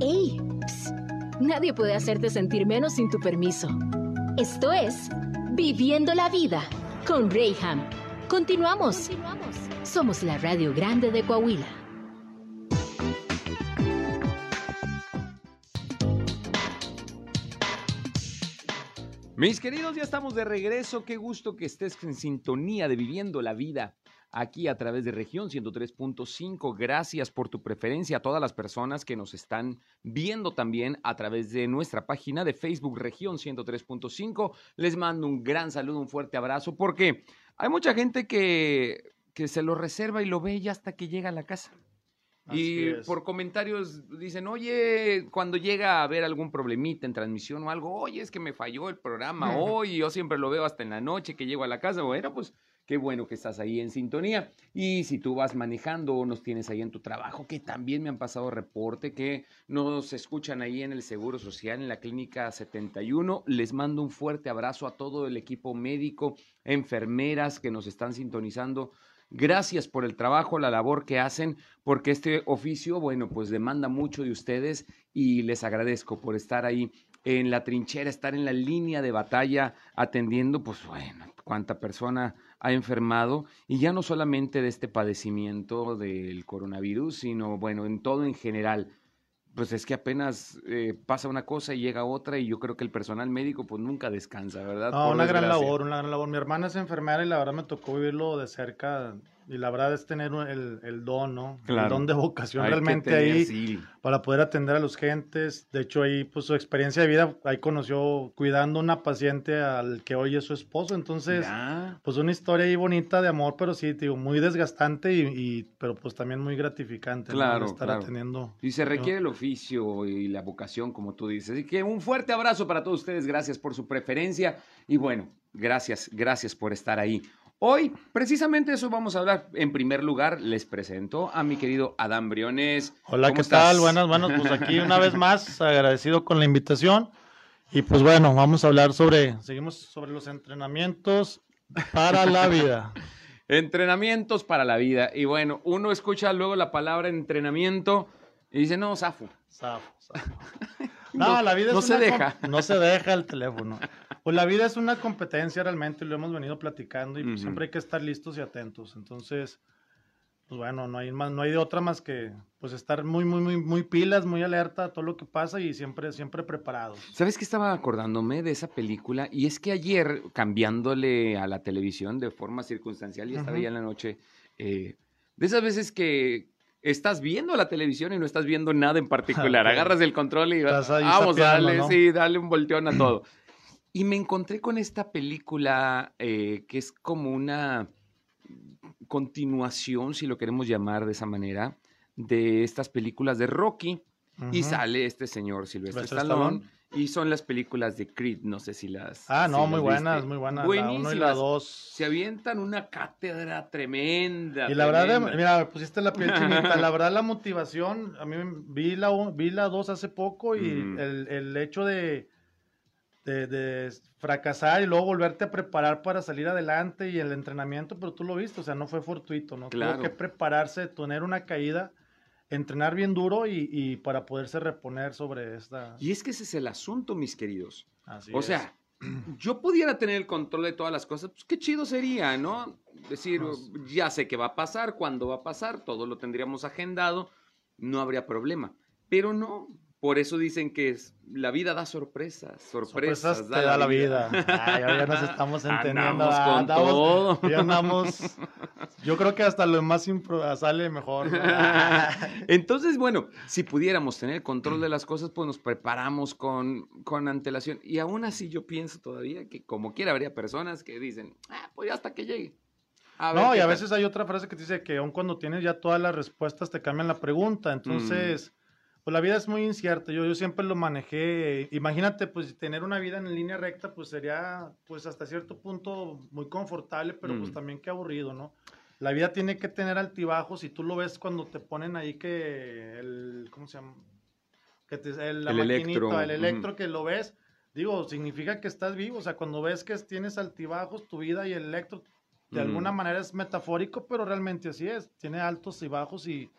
¡Ey! Psst. Nadie puede hacerte sentir menos sin tu permiso. Esto es Viviendo la Vida con Rayham. Continuamos. Somos la Radio Grande de Coahuila. Mis queridos, ya estamos de regreso. Qué gusto que estés en sintonía de Viviendo la Vida aquí a través de región 103.5. Gracias por tu preferencia a todas las personas que nos están viendo también a través de nuestra página de Facebook región 103.5. Les mando un gran saludo, un fuerte abrazo, porque hay mucha gente que, que se lo reserva y lo ve ya hasta que llega a la casa. y por comentarios dicen, oye, cuando llega a haber algún problemita en transmisión o algo, oye, es que me falló el programa hoy, yo siempre lo veo hasta en la noche que llego a la casa. Bueno, pues Qué bueno que estás ahí en sintonía. Y si tú vas manejando o nos tienes ahí en tu trabajo, que también me han pasado reporte, que nos escuchan ahí en el Seguro Social, en la Clínica 71, les mando un fuerte abrazo a todo el equipo médico, enfermeras que nos están sintonizando. Gracias por el trabajo, la labor que hacen, porque este oficio, bueno, pues demanda mucho de ustedes y les agradezco por estar ahí en la trinchera, estar en la línea de batalla atendiendo, pues bueno, cuánta persona ha enfermado y ya no solamente de este padecimiento del coronavirus, sino bueno, en todo en general. Pues es que apenas eh, pasa una cosa y llega otra y yo creo que el personal médico pues nunca descansa, ¿verdad? No, una gran labor, una gran labor. Mi hermana es enfermera y la verdad me tocó vivirlo de cerca y la verdad es tener el, el don, ¿no? El don de vocación realmente ahí para poder atender a los gentes. De hecho, ahí, pues su experiencia de vida, ahí conoció cuidando una paciente al que hoy es su esposo. Entonces, pues una historia ahí bonita de amor, pero sí, digo, muy desgastante y, pero pues también muy gratificante. Claro, Estar atendiendo. Y se requiere el oficio y la vocación, como tú dices. Así que un fuerte abrazo para todos ustedes. Gracias por su preferencia. Y bueno, gracias, gracias por estar ahí. Hoy, precisamente eso vamos a hablar. En primer lugar, les presento a mi querido Adán Briones. Hola, ¿qué tal? Buenas, buenas. Pues aquí una vez más, agradecido con la invitación. Y pues bueno, vamos a hablar sobre, seguimos sobre los entrenamientos para la vida. entrenamientos para la vida. Y bueno, uno escucha luego la palabra entrenamiento y dice, no, zafo. Zafo, zafo. No, la vida no se deja. No se deja el teléfono. Pues la vida es una competencia realmente, lo hemos venido platicando y pues siempre hay que estar listos y atentos. Entonces, pues bueno, no hay más, no hay de otra más que pues estar muy, muy, muy, muy pilas, muy alerta a todo lo que pasa y siempre, siempre preparados. ¿Sabes qué estaba acordándome de esa película? Y es que ayer, cambiándole a la televisión de forma circunstancial, y estaba ya en la noche, eh, de esas veces que estás viendo la televisión y no estás viendo nada en particular. Agarras el control y vamos a darle, sí, dale un volteón a todo. Y me encontré con esta película eh, que es como una continuación, si lo queremos llamar de esa manera, de estas películas de Rocky. Y sale este señor Silvestre Stallone. Y son las películas de Creed, no sé si las. Ah, no, muy buenas, muy buenas. Buenísimas. La uno y la dos. Se avientan una cátedra tremenda. Y la verdad, mira, pusiste la piel chinita. la verdad, la motivación, a mí vi la, vi la dos hace poco y el, el hecho de de, fracasar y luego volverte a preparar para salir adelante y el entrenamiento, pero tú lo viste, o sea, no fue fortuito, ¿no? Claro. Tuvo que prepararse, tener una caída, entrenar bien duro y, para poderse reponer sobre esta... Y es que ese es el asunto, mis queridos. Así o sea, yo pudiera tener el control de todas las cosas, pues qué chido sería, ¿no? Decir, ya sé qué va a pasar, cuándo va a pasar, todo lo tendríamos agendado, no habría problema. Pero no, por eso dicen que es, la vida da sorpresas, sorpresas, sorpresas da te da la vida. Ay, ya nos estamos entendiendo. Andamos con todo. Ya andamos. Yo creo que hasta lo más sale mejor. Entonces, bueno, si pudiéramos tener control de las cosas, pues nos preparamos con, con antelación. Y aún así yo pienso todavía que como quiera habría personas que dicen, ah, pues hasta que llegue. no, y a veces hay otra frase que dice que aun cuando tienes ya todas las respuestas te cambian la pregunta. Entonces... Mm pues la vida es muy incierta. Yo, yo siempre lo manejé. Imagínate, pues tener una vida en línea recta, pues sería, pues hasta cierto punto muy confortable, pero pues mm. también qué aburrido, ¿no? La vida tiene que tener altibajos y tú lo ves cuando te ponen ahí que el, ¿cómo se llama? Que te, el, la maquinita, el electro que lo ves, digo, significa que estás vivo. O sea, cuando ves que tienes altibajos, tu vida y el electro, de alguna manera es metafórico, pero realmente así es. Tiene altos y bajos y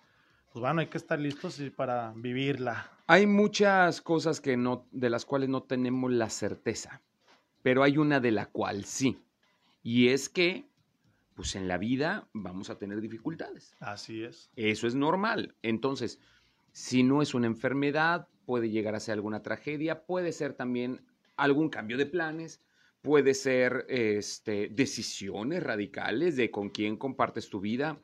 pues bueno, hay que estar listos para vivirla. Hay muchas cosas que no, de las cuales no tenemos la certeza, pero hay una de la cual sí. Y es que, pues en la vida vamos a tener dificultades. Así es. Eso es normal. Entonces, si no es una enfermedad, puede llegar a ser alguna tragedia, puede ser también algún cambio de planes, puede ser este, decisiones radicales de con quién compartes tu vida,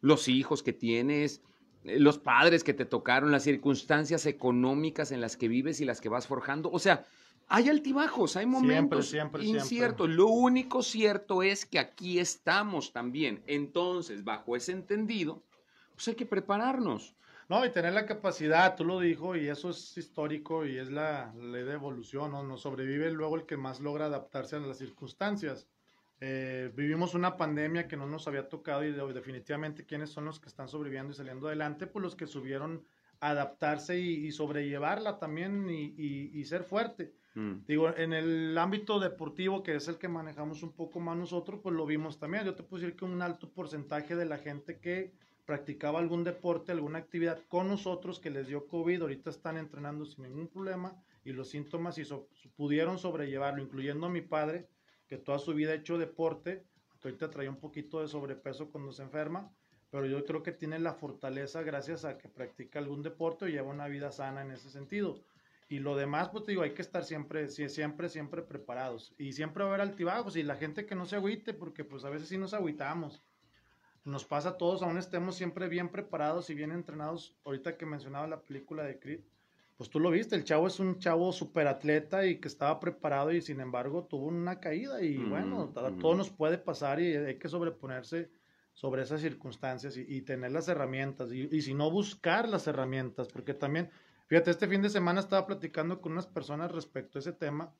los hijos que tienes, los padres que te tocaron, las circunstancias económicas en las que vives y las que vas forjando. O sea, hay altibajos, hay momentos siempre, inciertos. Lo único cierto es que aquí estamos también. Entonces, bajo ese entendido, pues hay que prepararnos. No, y tener la capacidad, tú lo dijo, y eso es histórico y es la ley de evolución, ¿no? Nos sobrevive luego el que más logra adaptarse a las circunstancias. Eh, vivimos una pandemia que no nos había tocado y definitivamente quiénes son los que están sobreviviendo y saliendo adelante, pues los que subieron adaptarse y, sobrellevarla también y, ser fuerte. Mm. Digo, en el ámbito deportivo, que es el que manejamos un poco más nosotros, pues lo vimos también. Yo te puedo decir que un alto porcentaje de la gente que practicaba algún deporte, alguna actividad con nosotros que les dio COVID, ahorita están entrenando sin ningún problema y los síntomas y pudieron sobrellevarlo, incluyendo a mi padre, que toda su vida ha hecho deporte, que ahorita trae un poquito de sobrepeso cuando se enferma, pero yo creo que tiene la fortaleza gracias a que practica algún deporte y lleva una vida sana en ese sentido. Y lo demás, pues te digo, hay que estar siempre, siempre, siempre preparados. Y siempre va a haber altibajos y la gente que no se agüite, porque pues a veces sí nos agüitamos nos pasa a todos, aún estemos siempre bien preparados y bien entrenados. Ahorita que mencionaba la película de Creed, pues tú lo viste, el chavo es un chavo súper atleta y que estaba preparado y sin embargo tuvo una caída y bueno, todo nos puede pasar y hay que sobreponerse sobre esas circunstancias y, tener las herramientas y, y, si no buscar las herramientas, porque también, fíjate, este fin de semana estaba platicando con unas personas respecto a ese tema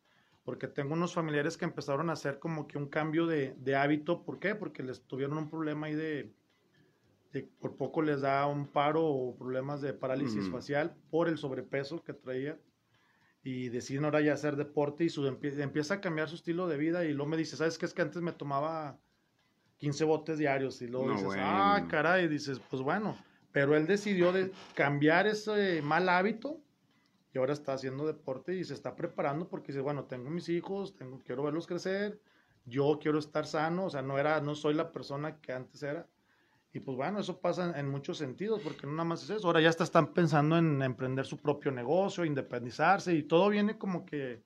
porque tengo unos familiares que empezaron a hacer como que un cambio de, hábito. ¿Por qué? Porque les tuvieron un problema ahí de, por poco les da un paro o problemas de parálisis facial por el sobrepeso que traía y deciden ahora ya hacer deporte y su, empieza a cambiar su estilo de vida y luego me dice, ¿sabes qué? Es que antes me tomaba 15 botes diarios y luego dices, ah, caray, y dices, pues bueno, pero él decidió de cambiar ese mal hábito y ahora está haciendo deporte y se está preparando porque dice, bueno, tengo mis hijos, tengo, quiero verlos crecer, yo quiero estar sano, o sea, no era, no soy la persona que antes era. Y pues bueno, eso pasa en, muchos sentidos, porque no nada más es eso, ahora ya están pensando en emprender su propio negocio, independizarse y todo viene como que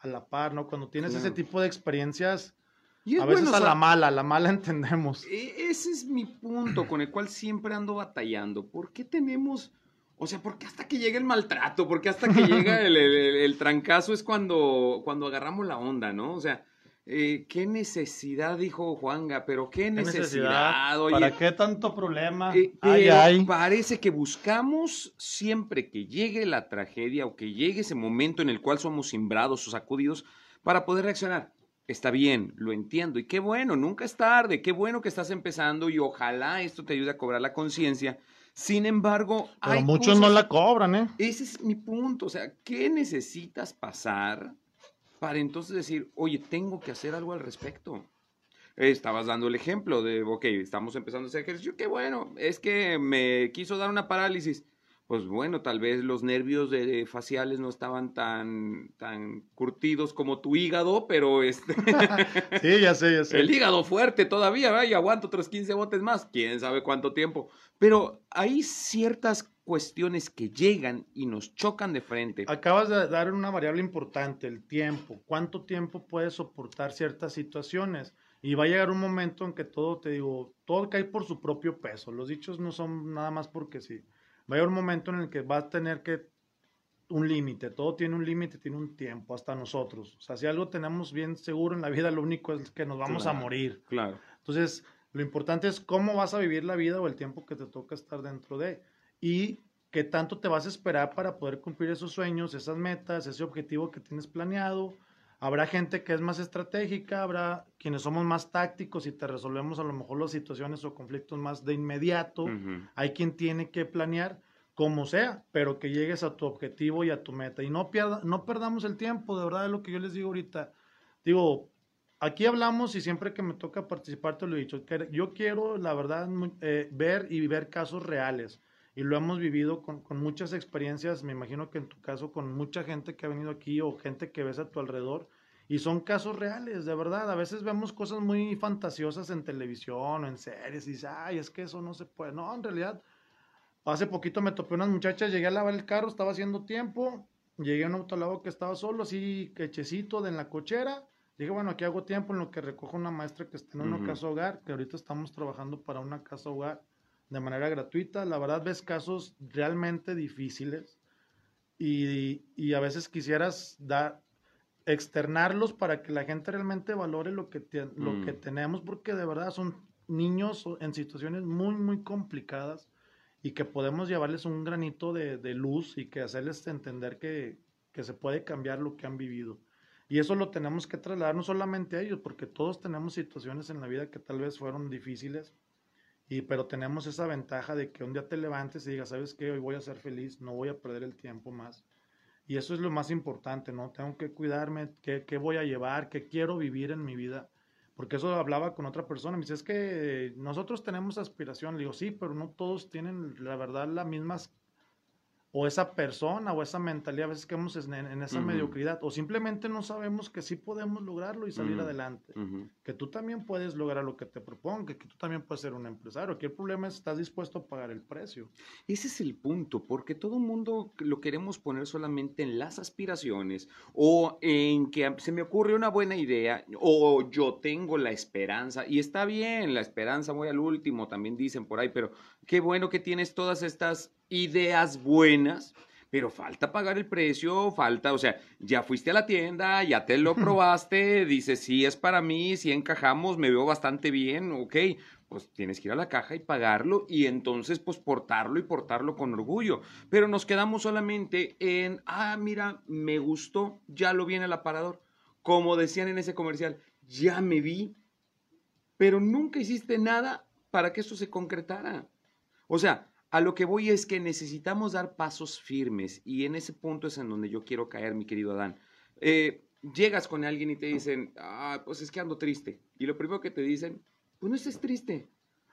a la par, ¿no? Cuando tienes ese tipo de experiencias, a veces a la mala, a la mala entendemos. E, ese es mi punto con el cual siempre ando batallando. ¿Por qué tenemos o sea, porque hasta que llega el maltrato, porque hasta que llega el, trancazo es cuando, cuando agarramos la onda, ¿no? O sea, eh, ¿qué necesidad, dijo Juanga? Pero qué necesidad. ¿Para qué tanto problema? Eh, ay, parece que buscamos siempre que llegue la tragedia o que llegue ese momento en el cual somos simbrados o sacudidos para poder reaccionar. Está bien, lo entiendo. Y qué bueno, nunca es tarde. Qué bueno que estás empezando y ojalá esto te ayude a cobrar la conciencia sin embargo, Pero muchos no la cobran, ¿eh? Ese es mi punto. O sea, ¿qué necesitas pasar para entonces decir, oye, tengo que hacer algo al respecto? Estabas dando el ejemplo de, ok, estamos empezando a hacer ejercicio, qué bueno, es que me quiso dar una parálisis pues bueno, tal vez los nervios de, faciales no estaban tan, tan curtidos como tu hígado, pero este... sí, ya sé, ya sé. El hígado fuerte todavía, y aguanto otros 15 botes más, quién sabe cuánto tiempo. Pero hay ciertas cuestiones que llegan y nos chocan de frente. Acabas de dar una variable importante, el tiempo. ¿Cuánto tiempo puedes soportar ciertas situaciones? Y va a llegar un momento en que todo, te digo, todo cae por su propio peso. Los dichos no son nada más porque sí va a haber un momento en el que va a tener que un límite, todo tiene un límite, tiene un tiempo, hasta nosotros. O sea, si algo tenemos bien seguro en la vida, lo único es que nos vamos a morir. Claro. Entonces, lo importante es cómo vas a vivir la vida o el tiempo que te toca estar dentro de. Y qué tanto te vas a esperar para poder cumplir esos sueños, esas metas, ese objetivo que tienes planeado. Habrá gente que es más estratégica, habrá quienes somos más tácticos y te resolvemos a lo mejor las situaciones o conflictos más de inmediato. Hay quien tiene que planear como sea, pero que llegues a tu objetivo y a tu meta. Y no, pierda, no perdamos el tiempo, de verdad es lo que yo les digo ahorita. Digo, aquí hablamos y siempre que me toca participar te lo he dicho. yo quiero, la verdad, eh, ver y ver casos reales. y lo hemos vivido con, muchas experiencias, me imagino que en tu caso con mucha gente que ha venido aquí o gente que ves a tu alrededor, y son casos reales, de verdad. A veces vemos cosas muy fantasiosas en televisión o en series y dices, ay, es que eso no se puede. No, en realidad, hace poquito me topé unas muchachas, llegué a lavar el carro, estaba haciendo tiempo, llegué a un autolavo que estaba solo, así quechecito de en la cochera. Dije, bueno, aquí hago tiempo en lo que recojo una maestra que está en una casa hogar, que ahorita estamos trabajando para una casa hogar de manera gratuita. La verdad ves casos realmente difíciles y, y a veces quisieras dar, externarlos para que la gente realmente valore lo que, lo que mm. tenemos, porque de verdad son niños en situaciones muy, muy complicadas y que podemos llevarles un granito de, de luz y que hacerles entender que, que, se puede cambiar lo que han vivido. Y eso lo tenemos que trasladar no solamente a ellos, porque todos tenemos situaciones en la vida que tal vez fueron difíciles, y, pero tenemos esa ventaja de que un día te levantes y digas, ¿sabes qué? Hoy voy a ser feliz, no voy a perder el tiempo más y eso es lo más importante, ¿no? Tengo que cuidarme, qué, qué voy a llevar, qué quiero vivir en mi vida. Porque eso hablaba con otra persona. Me dice, es que nosotros tenemos aspiración. Le digo, sí, pero no todos tienen, la verdad, las mismas o esa persona o esa mentalidad a veces que hemos en, esa mediocridad o simplemente no sabemos que sí podemos lograrlo y salir adelante. Que tú también puedes lograr lo que te proponga, que tú también puedes ser un empresario. Aquí el problema es estás dispuesto a pagar el precio. Ese es el punto, porque todo el mundo lo queremos poner solamente en las aspiraciones o en que se me ocurre una buena idea o yo tengo la esperanza y está bien, la esperanza muy al último, también dicen por ahí, pero qué bueno que tienes todas estas ideas buenas, pero falta pagar el precio, falta, o sea, ya fuiste a la tienda, ya te lo probaste, dices, sí es para mí, si encajamos, me veo bastante bien, ok, pues tienes que ir a la caja y pagarlo y entonces pues portarlo y portarlo con orgullo. Pero nos quedamos solamente en, ah, mira, me gustó, ya lo vi en el aparador. Como decían en ese comercial, ya me vi, pero nunca hiciste nada para que esto se concretara. O sea, a lo que voy es que necesitamos dar pasos firmes y en ese punto es en donde yo quiero caer, mi querido Adán. Eh, llegas con alguien y te dicen, ah, pues es que ando triste. Y lo primero que te dicen, pues no estés triste.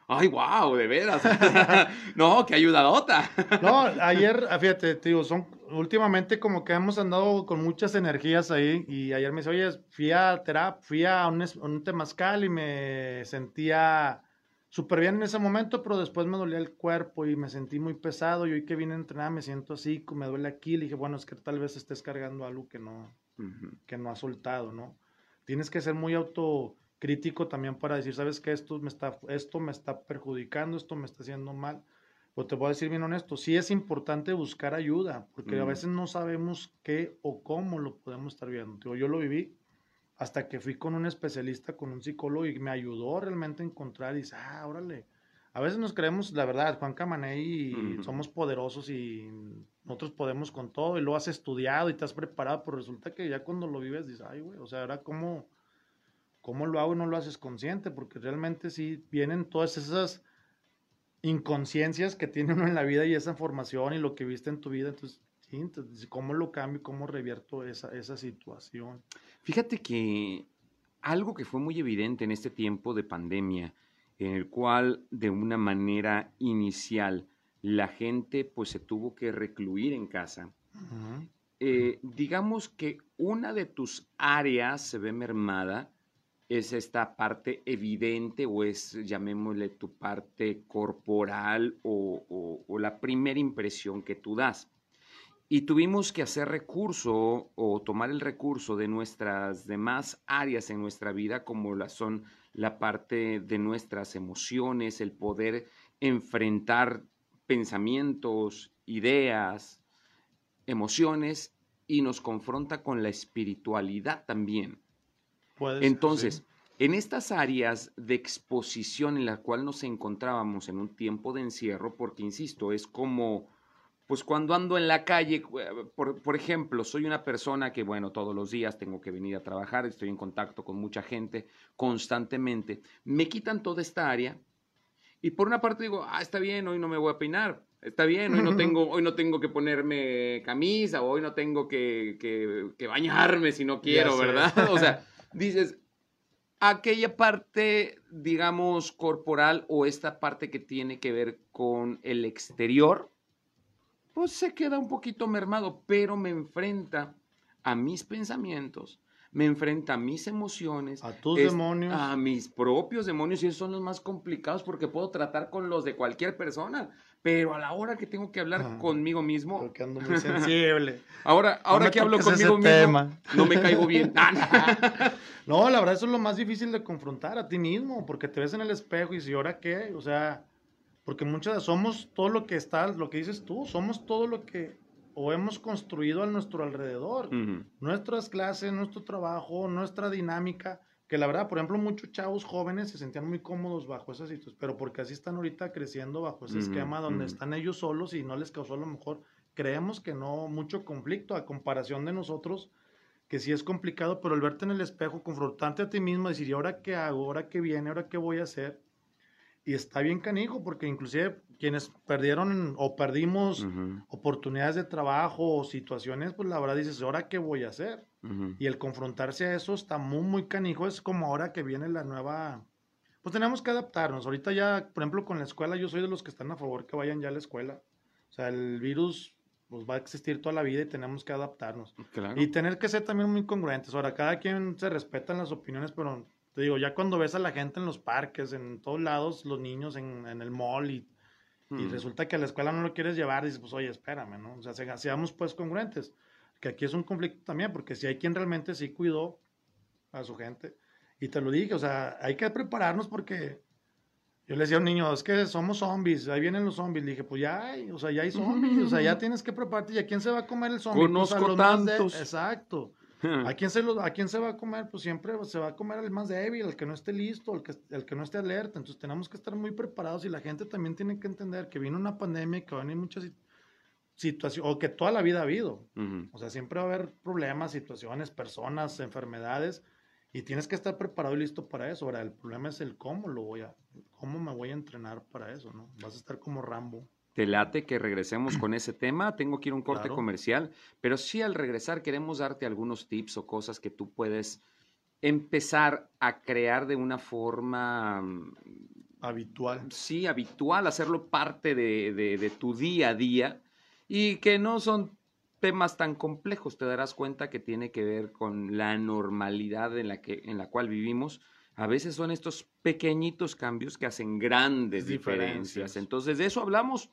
Ay, wow, de veras. no, qué ayudadota. no, ayer, ah, fíjate, tío, son últimamente como que hemos andado con muchas energías ahí y ayer me dice, oye, fui a terapia, fui a un, un temazcal y me sentía súper bien en ese momento, pero después me dolía el cuerpo y me sentí muy pesado. Y hoy que vine a entrenar me siento así, me duele aquí. Le dije, bueno, es que tal vez estés cargando algo que no, que no ha soltado, ¿no? Tienes que ser muy autocrítico también para decir, ¿sabes qué? Esto me está, esto me está perjudicando, esto me está haciendo mal. Pues te voy a decir bien honesto, sí es importante buscar ayuda, porque a veces no sabemos qué o cómo lo podemos estar viendo. yo lo viví hasta que fui con un especialista, con un psicólogo y me ayudó realmente a encontrar y dice, ah, órale. A veces nos creemos, la verdad, Juan Camaney, y somos poderosos y nosotros podemos con todo y lo has estudiado y te has preparado, pero resulta que ya cuando lo vives dices, ay, güey, o sea, ahora cómo, cómo lo hago y no lo haces consciente, porque realmente sí vienen todas esas inconsciencias que tiene uno en la vida y esa formación y lo que viste en tu vida, entonces, sí, entonces ¿cómo lo cambio, cómo revierto esa, esa situación? Fíjate que algo que fue muy evidente en este tiempo de pandemia, en el cual de una manera inicial la gente pues se tuvo que recluir en casa, eh, digamos que una de tus áreas se ve mermada, es esta parte evidente o es, llamémosle, tu parte corporal o la primera impresión que tú das. Y tuvimos que hacer recurso o tomar el recurso de nuestras demás áreas en nuestra vida, como la son la parte de nuestras emociones, el poder enfrentar pensamientos, ideas, emociones, y nos confronta con la espiritualidad también. Entonces, en estas áreas de exposición en la cual nos encontrábamos en un tiempo de encierro, porque insisto, es como pues cuando ando en la calle, por, ejemplo, soy una persona que, bueno, todos los días tengo que venir a trabajar, estoy en contacto con mucha gente constantemente, me quitan toda esta área y por una parte digo, ah, está bien, hoy no me voy a peinar, está bien, hoy no tengo, hoy no tengo que ponerme camisa, o hoy no tengo que, que, bañarme si no quiero, ¿verdad? O sea, dices, aquella parte, digamos, corporal o esta parte que tiene que ver con el exterior, pues se queda un poquito mermado, pero me enfrenta a mis pensamientos, me enfrenta a mis emociones, a tus demonios, a mis propios demonios y esos son los más complicados porque puedo tratar con los de cualquier persona, pero a la hora que tengo que hablar conmigo mismo, porque ando muy sensible. ahora, ahora que hablo conmigo mismo, no me caigo bien. no, la verdad eso es lo más difícil de confrontar a ti mismo, porque te ves en el espejo y si ahora qué, o sea, porque muchas somos todo lo que está, lo que dices tú, somos todo lo que o hemos construido a nuestro alrededor. Nuestras clases, nuestro trabajo, nuestra dinámica, que la verdad, por ejemplo, muchos chavos jóvenes se sentían muy cómodos bajo esa situación, pero porque así están ahorita creciendo bajo ese esquema donde están ellos solos y no les causó a lo mejor, creemos que no mucho conflicto a comparación de nosotros, que sí es complicado, pero el verte en el espejo, confrontarte a ti mismo, decir, ¿y ahora qué hago? ¿Ahora qué viene? ¿Ahora qué voy a hacer? Y está bien canijo, porque inclusive quienes perdieron o perdimos oportunidades de trabajo o situaciones, pues la verdad dices, ¿ahora qué voy a hacer? Y el confrontarse a eso está muy, muy canijo. Es como ahora que viene la nueva... Pues tenemos que adaptarnos. Ahorita ya, por ejemplo, con la escuela, yo soy de los que están a favor que vayan ya a la escuela. O sea, el virus pues, va a existir toda la vida y tenemos que adaptarnos. Y tener que ser también muy congruentes. Ahora, cada quien se respetan las opiniones, pero te digo, ya cuando ves a la gente en los parques, en todos lados, los niños en, en el mall y, y, hmm. resulta que a la escuela no lo quieres llevar, dices, pues oye, espérame, ¿no? O sea, seamos pues congruentes. Que aquí es un conflicto también, porque si hay quien realmente sí cuidó a su gente, y te lo dije, o sea, hay que prepararnos porque yo le decía a un niño, es que somos zombies, ahí vienen los zombies. Le dije, pues ya hay, o sea, ya hay zombies, o sea, ya tienes que prepararte. ¿Y a quién se va a comer el zombie? Pues Conozco tantos. Exacto. ¿A quién, se ¿A quién se va a comer? Pues siempre se va a comer el más débil, el que no esté listo, el que, el que no esté alerta. Entonces tenemos que estar muy preparados y la gente también tiene que entender que viene una pandemia y que van a venir muchas situaciones, o que toda la vida ha habido. O sea, siempre va a haber problemas, situaciones, personas, enfermedades y tienes que estar preparado y listo para eso. Ahora, el problema es el cómo lo voy a, cómo me voy a entrenar para eso, ¿no? Vas a estar como Rambo. Te late que regresemos con ese tema. Tengo que ir a un corte comercial, pero sí al regresar queremos darte algunos tips o cosas que tú puedes empezar a crear de una forma mm, habitual. Sí, habitual, hacerlo parte de, de, tu día a día y que no son temas tan complejos. Te darás cuenta que tiene que ver con la normalidad en la, que, en la cual vivimos. A veces son estos pequeñitos cambios que hacen grandes diferencias. Entonces, de eso hablamos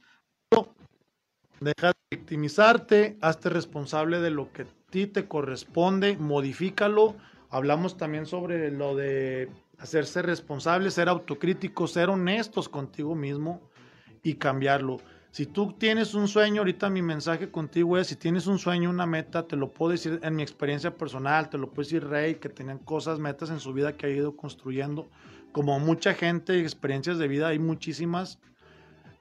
Deja de victimizarte, hazte responsable de lo que a ti te corresponde, modifícalo. Hablamos también sobre lo de hacerse responsable, ser autocrítico, ser honestos contigo mismo y cambiarlo. Si tú tienes un sueño, ahorita mi mensaje contigo es, si tienes un sueño, una meta, te lo puedo decir en mi experiencia personal, te lo puedo decir Rey, que tenían cosas, metas en su vida que ha ido construyendo. Como mucha gente, experiencias de vida, hay muchísimas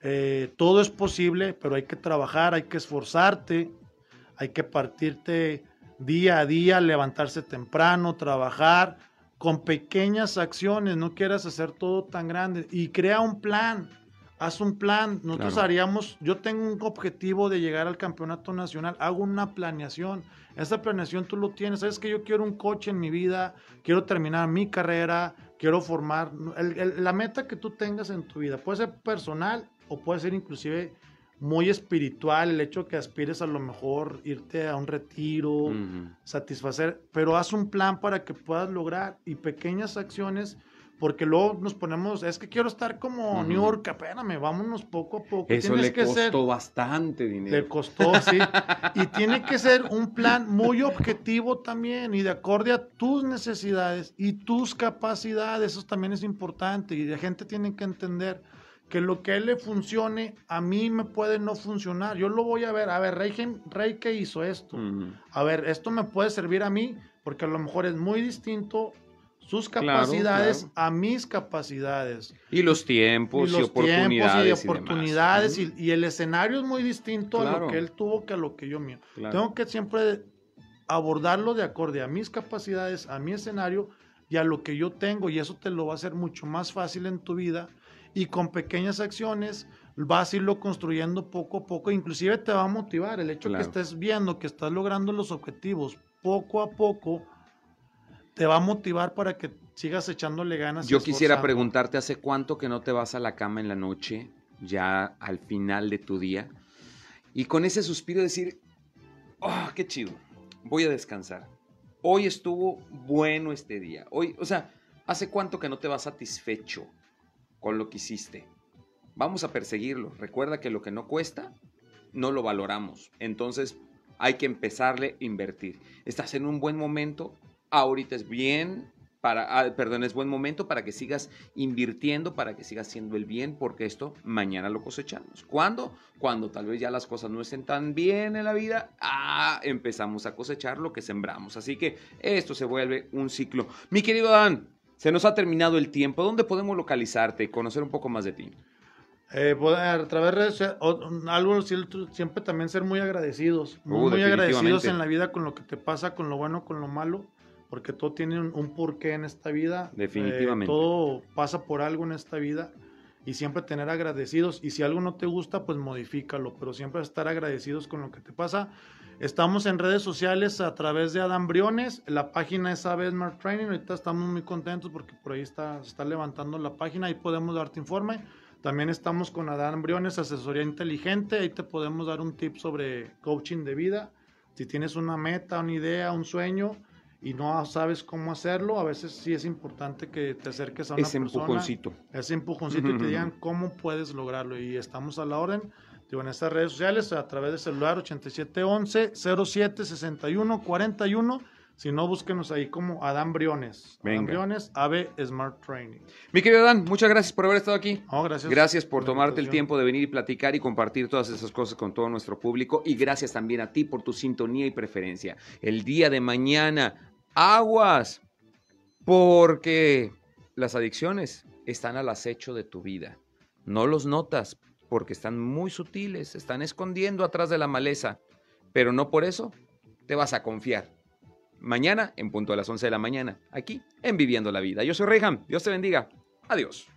eh, todo es posible, pero hay que trabajar, hay que esforzarte, hay que partirte día a día, levantarse temprano, trabajar con pequeñas acciones, no quieras hacer todo tan grande y crea un plan, haz un plan. Nosotros haríamos, yo tengo un objetivo de llegar al campeonato nacional, hago una planeación. Esa planeación tú lo tienes, sabes que yo quiero un coche en mi vida, quiero terminar mi carrera, quiero formar, la meta que tú tengas en tu vida, puede ser personal o puede ser inclusive muy espiritual el hecho que aspires a lo mejor irte a un retiro, satisfacer, pero haz un plan para que puedas lograr y pequeñas acciones porque luego nos ponemos, es que quiero estar como New York, espérame, vámonos poco a poco. Eso le costó bastante dinero. Le costó, sí. y tiene que ser un plan muy objetivo también y de acorde a tus necesidades y tus capacidades, eso también es importante y la gente tiene que entender que lo que a él le funcione, a mí me puede no funcionar. Yo lo voy a ver, a ver, Rey, Rey ¿qué hizo esto? A ver, esto me puede servir a mí, porque a lo mejor es muy distinto sus capacidades a mis capacidades. Y los tiempos y, oportunidades. y oportunidades y, el escenario es muy distinto a lo que él tuvo que a lo que yo mío. Tengo que siempre abordarlo de acorde a mis capacidades, a mi escenario y a lo que yo tengo y eso te lo va a hacer mucho más fácil en tu vida y con pequeñas acciones vas a irlo construyendo poco a poco, inclusive te va a motivar el hecho que estés viendo que estás logrando los objetivos poco a poco, te va a motivar para que sigas echándole ganas. Yo quisiera preguntarte, ¿hace cuánto que no te vas a la cama en la noche, ya al final de tu día? Y con ese suspiro decir, oh, qué chido, voy a descansar. Hoy estuvo bueno este día. Hoy, o sea, ¿hace cuánto que no te vas satisfecho con lo que hiciste? Vamos a perseguirlo. Recuerda que lo que no cuesta, no lo valoramos. Entonces, hay que empezarle a invertir. Estás en un buen momento, ahorita es bien para, ah, perdón, es buen momento para que sigas invirtiendo, para que sigas haciendo el bien, porque esto mañana lo cosechamos. ¿Cuándo? Cuando tal vez ya las cosas no estén tan bien en la vida, ah, empezamos a cosechar lo que sembramos. Así que esto se vuelve un ciclo. Mi querido Dan, se nos ha terminado el tiempo. ¿Dónde podemos localizarte y conocer un poco más de ti? Eh, poder- a través de o- algo siempre también ser muy agradecidos, muy, Uh, muy agradecidos en la vida con lo que te pasa, con lo bueno, con lo malo, porque todo tiene un, un porqué en esta vida. eh, Definitivamente. todo pasa por algo en esta vida y siempre tener agradecidos. Y si algo no te gusta, pues modifícalo, pero siempre estar agradecidos con lo que te pasa. Estamos en redes sociales a través de Adam Briones, la página es AB Smart Training, ahorita estamos muy contentos porque por ahí está, se está levantando la página, ahí podemos darte informe. También estamos con Adán Briones, asesoría inteligente. Ahí te podemos dar un tip sobre coaching de vida. Si tienes una meta, una idea, un sueño y no sabes cómo hacerlo, a veces sí es importante que te acerques a una Ese persona. empujoncito. Ese empujoncito y te digan cómo puedes lograrlo. Y estamos a la orden. Digo, en estas redes sociales, a través del celular 8711 07 61 41. Si no, búsquenos ahí como Adán Briones. Adán Venga. Briones, AVE Smart Training. Mi querido Dan, muchas gracias por haber estado aquí. Oh, gracias. Gracias por tomarte el tiempo de venir y platicar y compartir todas esas cosas con todo nuestro público. Y gracias también a ti por tu sintonía y preferencia. El día de mañana, aguas, porque las adicciones están al acecho de tu vida. No los notas porque están muy sutiles, están escondiendo atrás de la maleza. Pero no por eso te vas a confiar. Mañana, en punto a las 11 de la mañana, aquí en Viviendo la Vida. Yo soy Reyham. Dios te bendiga. Adiós.